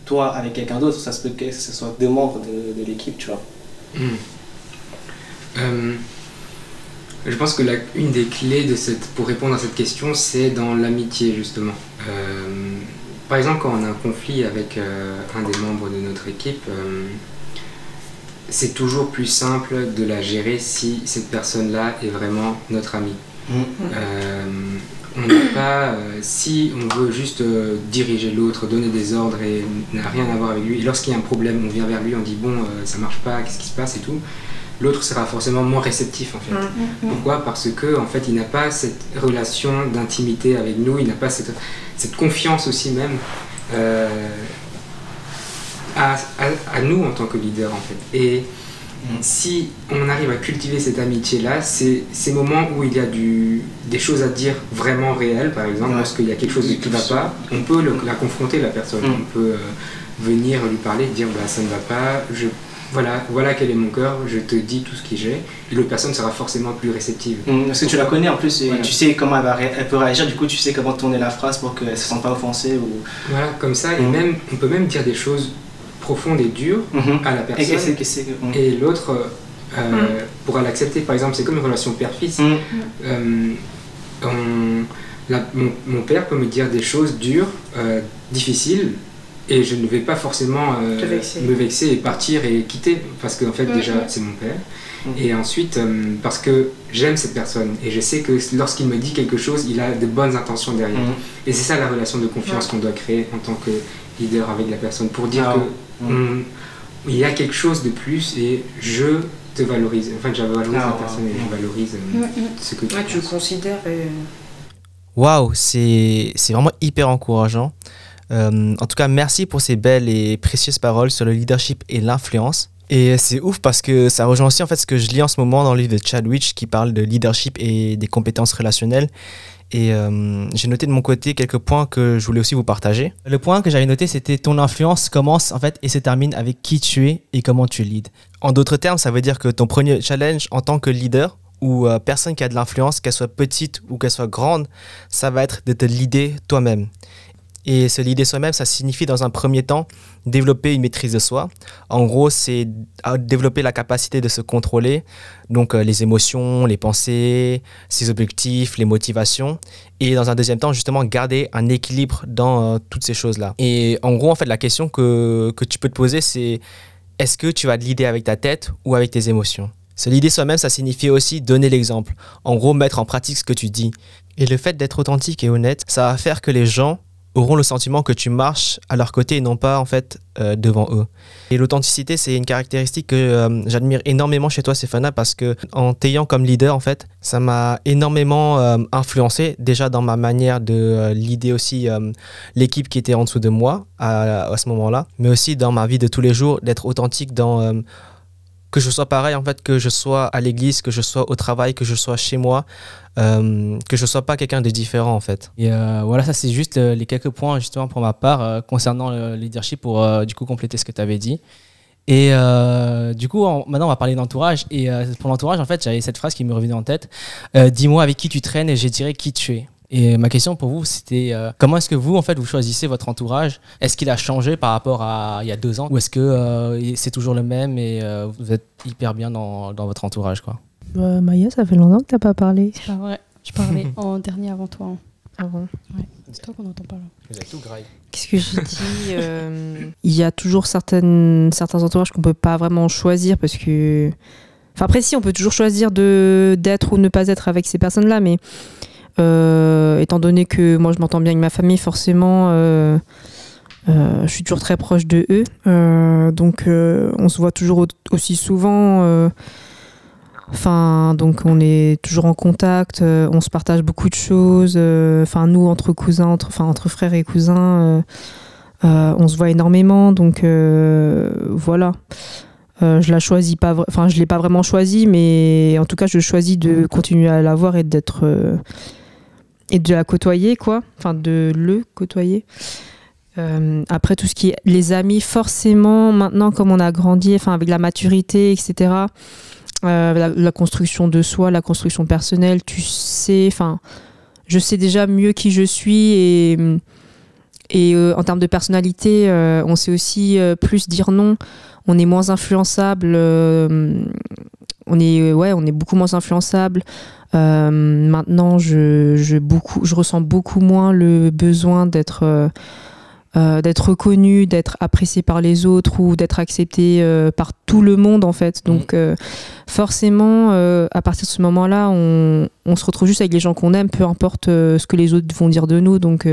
toi avec quelqu'un d'autre, ça se peut que ce soit deux membres de, de l'équipe, tu vois. Hmm. Euh, je pense que la, une des clés de cette, pour répondre à cette question, c'est dans l'amitié, justement. Euh, par exemple, quand on a un conflit avec euh, un des membres de notre équipe, c'est toujours plus simple de la gérer si cette personne-là est vraiment notre ami. Mmh. on n'a pas, si on veut juste diriger l'autre, donner des ordres et n'a rien à voir avec lui, et lorsqu'il y a un problème, on vient vers lui, on dit bon, ça marche pas, qu'est-ce qui se passe et tout l'autre sera forcément moins réceptif en fait. Mm, mm, mm. Pourquoi? Parce que en fait il n'a pas cette relation d'intimité avec nous, il n'a pas cette, cette, confiance aussi même à, à, nous en tant que leader en fait. Et si on arrive à cultiver cette amitié-là, c'est ces moments où il y a du, des choses à dire vraiment réelles, par exemple, lorsqu'il y a quelque chose qui ne va pas, on peut la confronter, la personne. Mm. On peut euh, venir lui parler, dire bah, ça ne va pas, je, voilà, voilà quel est mon cœur, je te dis tout ce que j'ai, et l'autre personne sera forcément plus réceptive. Mm, parce que tu la connais en plus, et tu sais comment elle, va elle, peut réagir, du coup tu sais comment tourner la phrase pour qu'elle ne se sente pas offensée. Ou... Voilà, comme ça, et mm. même, on peut même dire des choses profonde et dur mhm. à la personne. Et, l'autre euh, pourra l'accepter. Par exemple, c'est comme une relation père-fils. Euh, mon, père peut me dire des choses dures, euh, difficiles, et je ne vais pas forcément me vexer et partir et quitter, parce qu'en fait, déjà, c'est mon père. Et ensuite, parce que j'aime cette personne. Et je sais que lorsqu'il me dit quelque chose, il a de bonnes intentions derrière. Et c'est ça la relation de confiance qu'on doit créer en tant que leader avec la personne pour dire ah que il y a quelque chose de plus et je te valorise. En fait, je valorise la personne et je valorise euh, ce que tu, ouais, tu considères. Waouh, c'est vraiment hyper encourageant. Euh, en tout cas, merci pour ces belles et précieuses paroles sur le leadership et l'influence. Et c'est ouf parce que ça rejoint aussi en fait ce que je lis en ce moment dans le livre de Chadwick qui parle de leadership et des compétences relationnelles. Et euh, j'ai noté de mon côté quelques points que je voulais aussi vous partager. Le point que j'avais noté, c'était ton influence commence en fait et se termine avec qui tu es et comment tu leads. En d'autres termes, ça veut dire que ton premier challenge en tant que leader ou euh, personne qui a de l'influence, qu'elle soit petite ou qu'elle soit grande, ça va être de te leader toi-même. Et se leader soi-même, ça signifie dans un premier temps développer une maîtrise de soi. En gros, c'est développer la capacité de se contrôler, donc euh, les émotions, les pensées, ses objectifs, les motivations. Et dans un deuxième temps, justement, garder un équilibre dans euh, toutes ces choses-là. Et en gros, en fait, la question que, que tu peux te poser, c'est est-ce que tu vas te leader avec ta tête ou avec tes émotions? Se leader soi-même, ça signifie aussi donner l'exemple. En gros, mettre en pratique ce que tu dis. Et le fait d'être authentique et honnête, ça va faire que les gens auront le sentiment que tu marches à leur côté et non pas en fait euh, devant eux. Et l'authenticité, c'est une caractéristique que euh, j'admire énormément chez toi, Stéphana, parce que en t'ayant comme leader, en fait, ça m'a énormément euh, influencé déjà dans ma manière de leader aussi l'équipe qui était en dessous de moi à ce moment-là, mais aussi dans ma vie de tous les jours, d'être authentique dans que je sois pareil, en fait, que je sois à l'église, que je sois au travail, que je sois chez moi, euh, que je sois pas quelqu'un de différent, en fait. Et euh, voilà, ça, c'est juste euh, les quelques points, justement, pour ma part, concernant le leadership, pour du coup compléter ce que tu avais dit. Et du coup, maintenant, on va parler d'entourage. Et pour l'entourage, en fait, j'avais cette phrase qui me revenait en tête Dis-moi avec qui tu traînes et je dirai qui tu es. Et ma question pour vous, c'était euh, comment est-ce que vous, en fait, vous choisissez votre entourage? Est-ce qu'il a changé par rapport à il y a deux ans? Ou est-ce que euh, c'est toujours le même et euh, vous êtes hyper bien dans, dans votre entourage quoi? Bah, Maya, ça fait longtemps que tu n'as pas parlé. C'est pas vrai. Je parlais en dernier avant toi. Avant. Ouais. C'est toi qu'on entend parler. Vous êtes tout graille. Qu'est-ce que j'ai dit Il y a toujours certaines, certains entourages qu'on peut pas vraiment choisir parce que. Enfin, après, si, on peut toujours choisir d'être ou ne pas être avec ces personnes-là, mais étant donné que moi je m'entends bien avec ma famille, forcément, euh, euh, je suis toujours très proche de eux. donc on se voit toujours aussi souvent. Enfin, donc on est toujours en contact, on se partage beaucoup de choses. Enfin, nous entre cousins, entre, entre frères et cousins, on se voit énormément. Donc voilà. je la pas, enfin je l'ai pas vraiment choisi, mais en tout cas je choisis de continuer à la voir et d'être et de la côtoyer, quoi. Enfin, de le côtoyer. Euh, après, tout ce qui est les amis, forcément, maintenant, comme on a grandi, enfin, avec la maturité, etc., euh, la, construction de soi, la construction personnelle, tu sais, enfin, je sais déjà mieux qui je suis et, et euh, en termes de personnalité, on sait aussi plus dire non, on est moins influençable, on est, ouais, on est beaucoup moins influençable. Euh, maintenant, je, je, beaucoup, je ressens beaucoup moins le besoin d'être euh, euh, d'être reconnu, d'être apprécié par les autres ou d'être accepté par tout le monde en fait. Mm. Donc forcément, à partir de ce moment-là, on, on, se retrouve juste avec les gens qu'on aime, peu importe ce que les autres vont dire de nous. Donc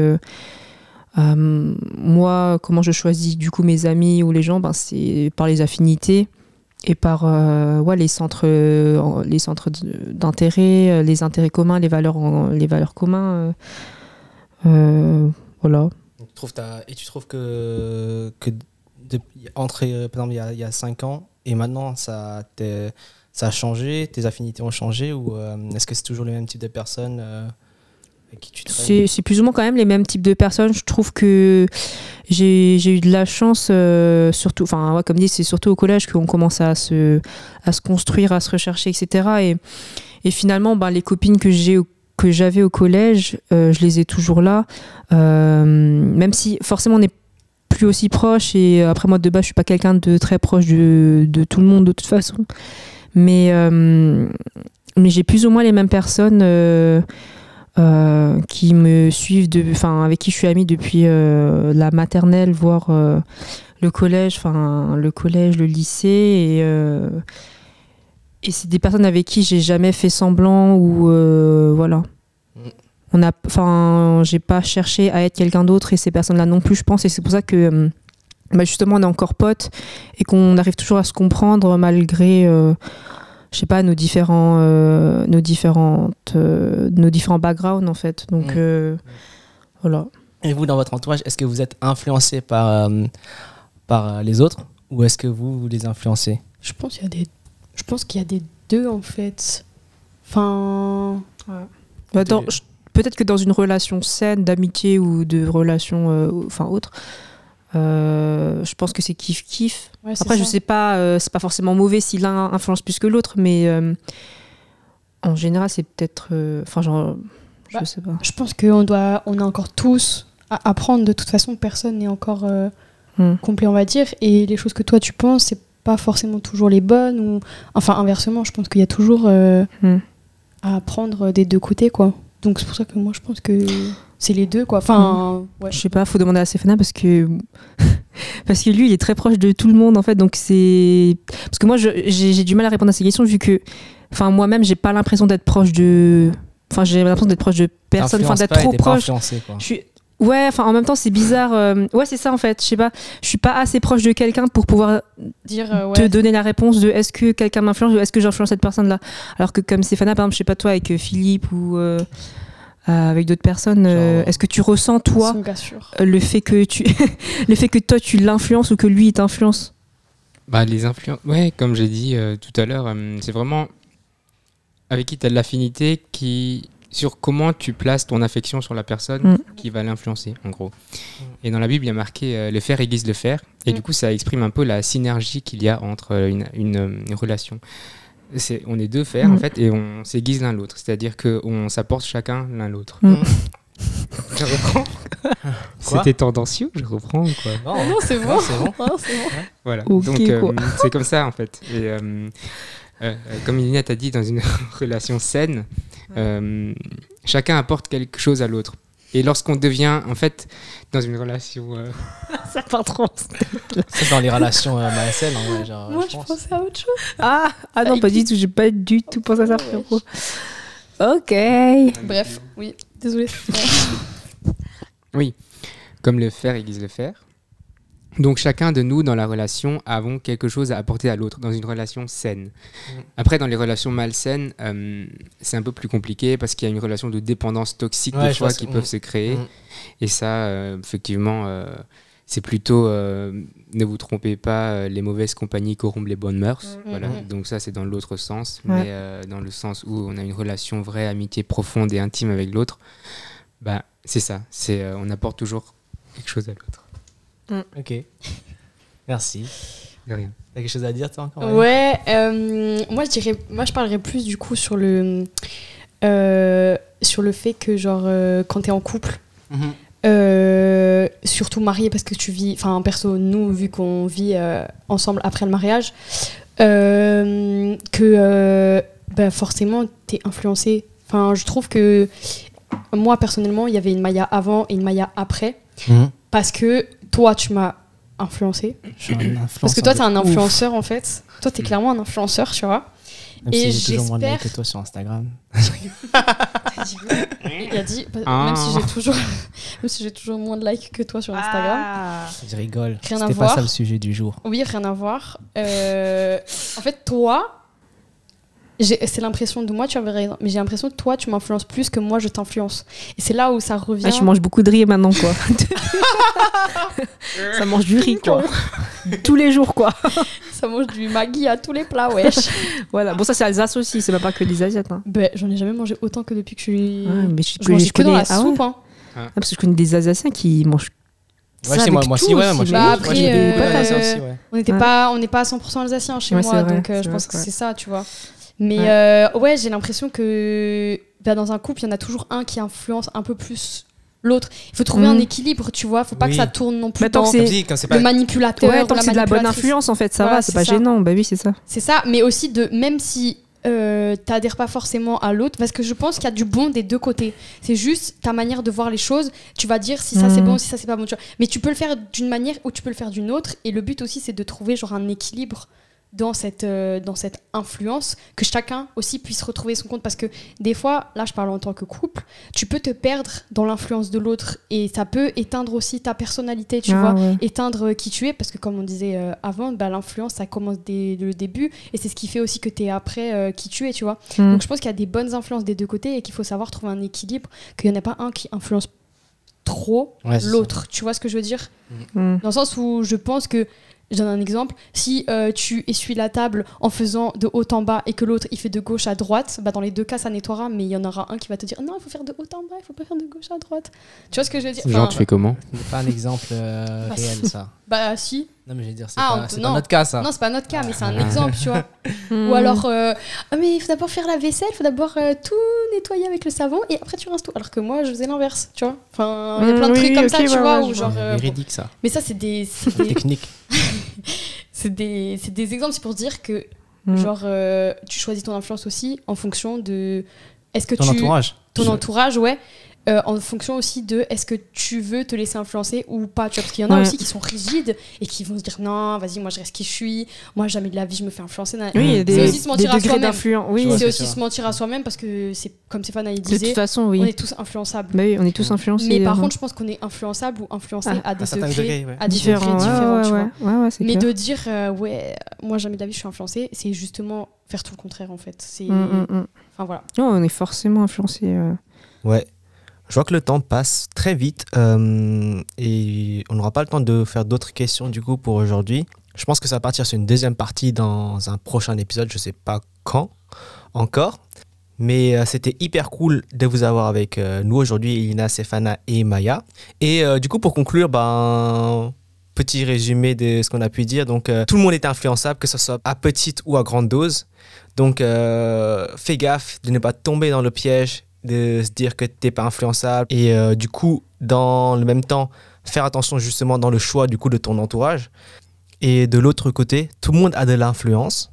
moi, comment je choisis du coup mes amis ou les gens, ben, c'est par les affinités et par euh, ouais, les centres, euh, les centres d'intérêt, euh, les intérêts communs, les valeurs, les valeurs communs. voilà. trouves t'as- et tu trouves que, que de- entre, par exemple, il y a, il y a 5 ans et maintenant, ça, ça a changé, tes affinités ont changé ou est-ce que c'est toujours le même type de personnes tu c'est plus ou moins quand même les mêmes types de personnes. Je trouve que j'ai eu de la chance, euh, surtout, enfin, ouais, comme dit, c'est surtout au collège qu'on commence à se, construire, à se rechercher, etc. Et, finalement, ben, les copines que j'avais au collège, euh, je les ai toujours là. Euh, même si forcément on n'est plus aussi proche. Et après, moi, de base, je suis pas quelqu'un de très proche de, tout le monde de toute façon. Mais j'ai plus ou moins les mêmes personnes. Euh, qui me suivent, de, enfin avec qui je suis amie depuis euh, la maternelle, voire euh, le collège, enfin le collège, le lycée, et, et c'est des personnes avec qui j'ai jamais fait semblant ou voilà. Mm. On a, enfin, j'ai pas cherché à être quelqu'un d'autre et ces personnes-là non plus, je pense, et c'est pour ça que bah, justement on est encore potes et qu'on arrive toujours à se comprendre malgré euh, je sais pas nos différents euh, nos différentes euh, nos différents backgrounds en fait donc Mm. euh, voilà Et vous, dans votre entourage, est-ce que vous êtes influencé par, euh, par les autres ou est-ce que vous, vous les influencez? Je pense qu'il y a des, je pense qu'il y a des deux en fait. Enfin, Bah, dans- je- peut-être que dans une relation saine d'amitié ou de relation euh, enfin autre euh, je pense que c'est kiff kiff ouais, après je sais pas euh, c'est pas forcément mauvais si l'un influence plus que l'autre mais euh, en général c'est peut-être euh, enfin genre je Bah, sais pas Je pense qu'on doit, on a encore tous à apprendre. De toute façon, personne n'est encore Hmm. complet, on va dire. Et les choses que toi tu penses, c'est pas forcément toujours les bonnes. Ou enfin inversement, je pense qu'il y a toujours Hmm. à apprendre des deux côtés, quoi. Donc c'est pour ça que moi je pense que c'est les deux, quoi. Enfin, ouais. Je sais pas, faut demander à Stéphana parce que parce que lui, il est très proche de tout le monde en fait. Donc c'est parce que moi, je- j'ai j'ai du mal à répondre à ces questions vu que, enfin, moi-même, j'ai pas l'impression d'être proche de, enfin, j'ai l'impression d'être proche de personne, enfin, d'être trop proche. Je suis Ouais, enfin en même temps c'est bizarre. euh, Ouais, c'est ça en fait. Je sais pas. Je suis pas assez proche de quelqu'un pour pouvoir Dire, euh, te donner la réponse de est-ce que quelqu'un m'influence ou est-ce que j'influence cette personne-là. Alors que comme Stéphana, par exemple, je sais pas toi avec euh, Philippe ou euh, euh, avec d'autres personnes, euh, est-ce que tu ressens toi le fait que tu le fait que toi tu l'influences ou que lui il t'influence? Bah, les influences, ouais, comme j'ai dit euh, tout à l'heure, euh, c'est vraiment avec qui tu as de l'affinité qui sur comment tu places ton affection sur la personne Mm. qui va l'influencer, en gros. Et dans la Bible, il y a marqué euh, le fer aiguise le fer, et Mm. du coup, ça exprime un peu la synergie qu'il y a entre euh, une, une, euh, une relation. On est deux fers, Mm. en fait, et on s'aiguise l'un l'autre, c'est-à-dire qu'on s'apporte chacun l'un l'autre. Mm. Je reprends C'était tendancieux, je reprends ou quoi Non, Non, c'est bon. bon. C'est bon. Voilà. Donc euh, c'est comme ça en fait. Et euh, euh, euh, comme Linette a dit, dans une relation saine, euh, chacun apporte quelque chose à l'autre. Et lorsqu'on devient en fait dans une relation, euh, ça part trop C'est dans les relations euh, MASL, en vrai, genre, Moi, je je pense. pensais à autre chose. ah ah non pas du tout j'ai pas du tout pensé à ça frérot ok Bref, oui, désolé. comme le fer aiguise le fer. Donc chacun de nous dans la relation avons quelque chose à apporter à l'autre dans une relation saine. Après dans les relations malsaines, euh, c'est un peu plus compliqué parce qu'il y a une relation de dépendance toxique Ouais, des fois qui peuvent mm. se créer. Mm. Et ça, euh, effectivement, euh, c'est plutôt euh, ne vous trompez pas, les mauvaises compagnies corrompent les bonnes mœurs. Mm, Voilà. mm. Donc ça, c'est dans l'autre sens, Ouais. mais euh, dans le sens où on a une relation vraie, amitié profonde et intime avec l'autre, bah c'est ça. C'est euh, on apporte toujours quelque chose à l'autre. Ok. Merci. De rien. T'as quelque chose à dire, toi, encore Ouais, euh, moi je dirais, moi je parlerais plus du coup sur le, euh, sur le fait que genre euh, quand t'es en couple, Mhm. euh, surtout marié parce que tu vis, enfin perso nous vu qu'on vit euh, ensemble après le mariage, euh, que euh, bah, forcément t'es influencé. Enfin je trouve que moi personnellement il y avait une Maya avant et une Maya après Mhm. parce que toi tu m'as influencé. Je suis un Parce que toi, t'es un influenceur ouf. en fait. Toi, t'es clairement un influenceur, tu vois. Même Et si j'ai toujours moins de likes que toi sur Instagram. Il a dit, Ah. même si j'ai toujours, même si j'ai toujours moins de likes que toi sur Instagram. Je rigole. Rien à C'était pas voir. ça le sujet du jour. Oui, rien à voir. Euh, en fait, toi, c'est l'impression de moi, tu avais raison, mais j'ai l'impression que toi, tu m'influences plus que moi, je t'influence. Et c'est là où ça revient. Ah, tu manges beaucoup de riz maintenant, quoi. ça mange du riz, quoi. Tous les jours, quoi. Ça mange du Maggi à tous les plats, wesh. Voilà. Bon, ça, c'est Alsace aussi, c'est pas que les Asiates. Hein. ben, j'en ai jamais mangé autant que depuis que je suis. Ouais, mais je, je mangeais que dans la ah ouais. hein. Ah, parce que je connais des Asiatiens qui mangent. Ouais, ça si, moi, moi aussi, ouais, moi, je Bah, après, des euh, euh, aussi, ouais. On n'était Ouais. pas, on n'est pas à 100% alsacien chez Ouais, moi, c'est donc euh, c'est je pense c'est que c'est ça, tu vois. Mais Ouais. euh, ouais, j'ai l'impression que bah, dans un couple, il y en a toujours un qui influence un peu plus l'autre. Il faut trouver un équilibre, tu vois. Faut pas Oui. que ça tourne non plus dans le pas. manipulateur Ouais, ou tant que c'est de la bonne influence, en fait, ça Voilà, va, c'est pas ça. gênant. Bah oui, c'est ça. C'est ça, mais aussi de même si euh, t'adhères pas forcément à l'autre, parce que je pense qu'il y a du bon des deux côtés. C'est juste ta manière de voir les choses. Tu vas dire si ça c'est Mhm. bon, si ça c'est pas bon. Tu vois. Mais tu peux le faire d'une manière ou tu peux le faire d'une autre. Et le but aussi, c'est de trouver genre un équilibre dans cette, euh, dans cette influence, que chacun aussi puisse retrouver son compte. Parce que des fois, là je parle en tant que couple, tu peux te perdre dans l'influence de l'autre et ça peut éteindre aussi ta personnalité, tu Ah, vois ouais. éteindre qui tu es parce que comme on disait euh, avant bah, l'influence ça commence dès le début et c'est ce qui fait aussi que tu es après euh, qui tu es tu vois Mm. donc je pense qu'il y a des bonnes influences des deux côtés et qu'il faut savoir trouver un équilibre qu'il n'y en a pas un qui influence trop Ouais, l'autre tu vois ce que je veux dire? Mm. dans le sens où je pense que je donne un exemple si euh, tu essuies la table en faisant de haut en bas et que l'autre il fait de gauche à droite bah dans les deux cas ça nettoiera mais il y en aura un qui va te dire non il faut faire de haut en bas il faut pas faire de gauche à droite tu vois ce que je veux dire? Genre, Enfin, tu fais comment? Ce n'est pas un exemple euh, Bah, réel, ça. bah si Non, mais je veux dire, c'est Ah, pas, c'est non. pas notre cas, ça. non c'est pas notre cas mais c'est un Ah. exemple tu vois. Ou alors, euh, ah, mais il faut d'abord faire la vaisselle, il faut d'abord euh, tout nettoyer avec le savon et après tu rinces tout. Alors que moi, je faisais l'inverse, tu vois. Enfin, il y a Mm, plein de oui, trucs comme ça, tu ouais, vois. ouais, je genre, C'est euh, véridique, ça. Mais ça, c'est des, c'est des, Technique. c'est des, c'est des exemples, c'est pour dire que, Mm. genre, euh, tu choisis ton influence aussi en fonction de. Est-ce que Ton tu. entourage. Ton entourage, ouais. Euh, en fonction aussi de est-ce que tu veux te laisser influencer ou pas tu vois parce qu'il y en a Ouais. aussi qui sont rigides et qui vont se dire non vas-y moi je reste qui je suis moi jamais de la vie je me fais influencer Oui, a C'est aussi se des mentir à soi-même. Oui, c'est aussi ça. se mentir à soi-même parce que c'est comme Stéphane de disait toute façon, on oui. est tous influençables. Bah oui, on est tous influencés. Mais par hein. contre, je pense qu'on est influençable ou influencé Ah, à des degrés, degrés, ouais. à différents. différents, ouais, tu ouais, vois. ouais, ouais, c'est Mais clair. de dire, euh, ouais, moi jamais de la vie je suis influencé, c'est justement faire tout le contraire en fait. C'est, Mm, mm, mm. enfin voilà. Non, on est forcément influencé. euh. Ouais. Je vois que le temps passe très vite euh, et on n'aura pas le temps de faire d'autres questions du coup pour aujourd'hui. Je pense que ça va partir sur une deuxième partie dans un prochain épisode, je sais pas quand encore. Mais euh, c'était hyper cool de vous avoir avec euh, nous aujourd'hui, Elina, Stéphana et Maya. Et du coup, pour conclure, ben, petit résumé de ce qu'on a pu dire. Donc, tout le monde est influençable, que ce soit à petite ou à grande dose. Donc, fais gaffe de ne pas tomber dans le piège de se dire que t'es pas influençable. Et euh, du coup, dans le même temps, faire attention justement dans le choix du coup de ton entourage. Et de l'autre côté, tout le monde a de l'influence,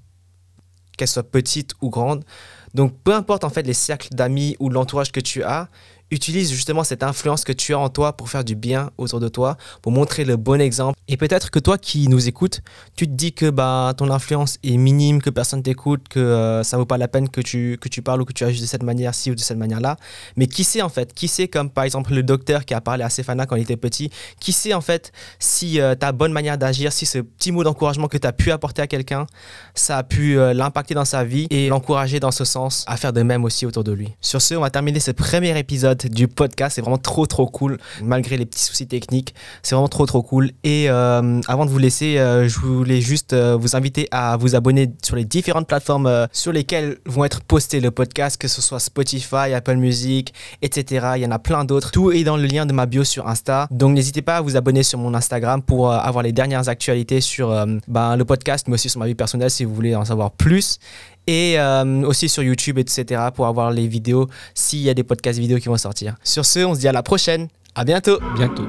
qu'elle soit petite ou grande. Donc, peu importe en fait les cercles d'amis ou l'entourage que tu as, utilise justement cette influence que tu as en toi pour faire du bien autour de toi, pour montrer le bon exemple. Et peut-être que toi qui nous écoutes, tu te dis que bah, ton influence est minime, que personne t'écoute, que euh, ça vaut pas la peine que tu, que tu parles ou que tu agisses de cette manière-ci ou de cette manière-là. Mais qui sait en fait Qui sait comme par exemple le docteur qui a parlé à Stéphana quand il était petit Qui sait en fait si euh, ta bonne manière d'agir, si ce petit mot d'encouragement que tu as pu apporter à quelqu'un, ça a pu euh, l'impacter dans sa vie et l'encourager dans ce sens à faire de même aussi autour de lui. Sur ce, on va terminer ce premier épisode du podcast. C'est vraiment trop trop cool, malgré les petits soucis techniques. C'est vraiment trop trop cool. Et euh, avant de vous laisser, euh, je voulais juste euh, vous inviter à vous abonner sur les différentes plateformes sur lesquelles vont être postés le podcast, que ce soit Spotify, Apple Music, etc. Il y en a plein d'autres. Tout est dans le lien de ma bio sur Insta. Donc n'hésitez pas à vous abonner sur mon Instagram pour avoir les dernières actualités sur ben, le podcast, mais aussi sur ma vie personnelle si vous voulez en savoir plus. Et euh, aussi sur YouTube, etc. pour avoir les vidéos s'il y a des podcasts vidéo qui vont sortir. Sur ce, on se dit à la prochaine. À bientôt. Bientôt.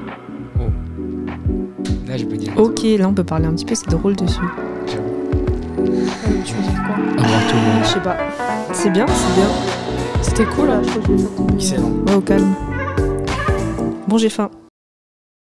Oh. Là, je peux dire. Ok, là on peut parler un petit peu, c'est drôle dessus. Tu veux dire quoi? Au revoir tout le monde. Je sais pas. C'est bien, c'est bien. C'était cool. hein. je crois que je vais faire tomber. Excellent. Ouais, au calme. Bon, j'ai faim.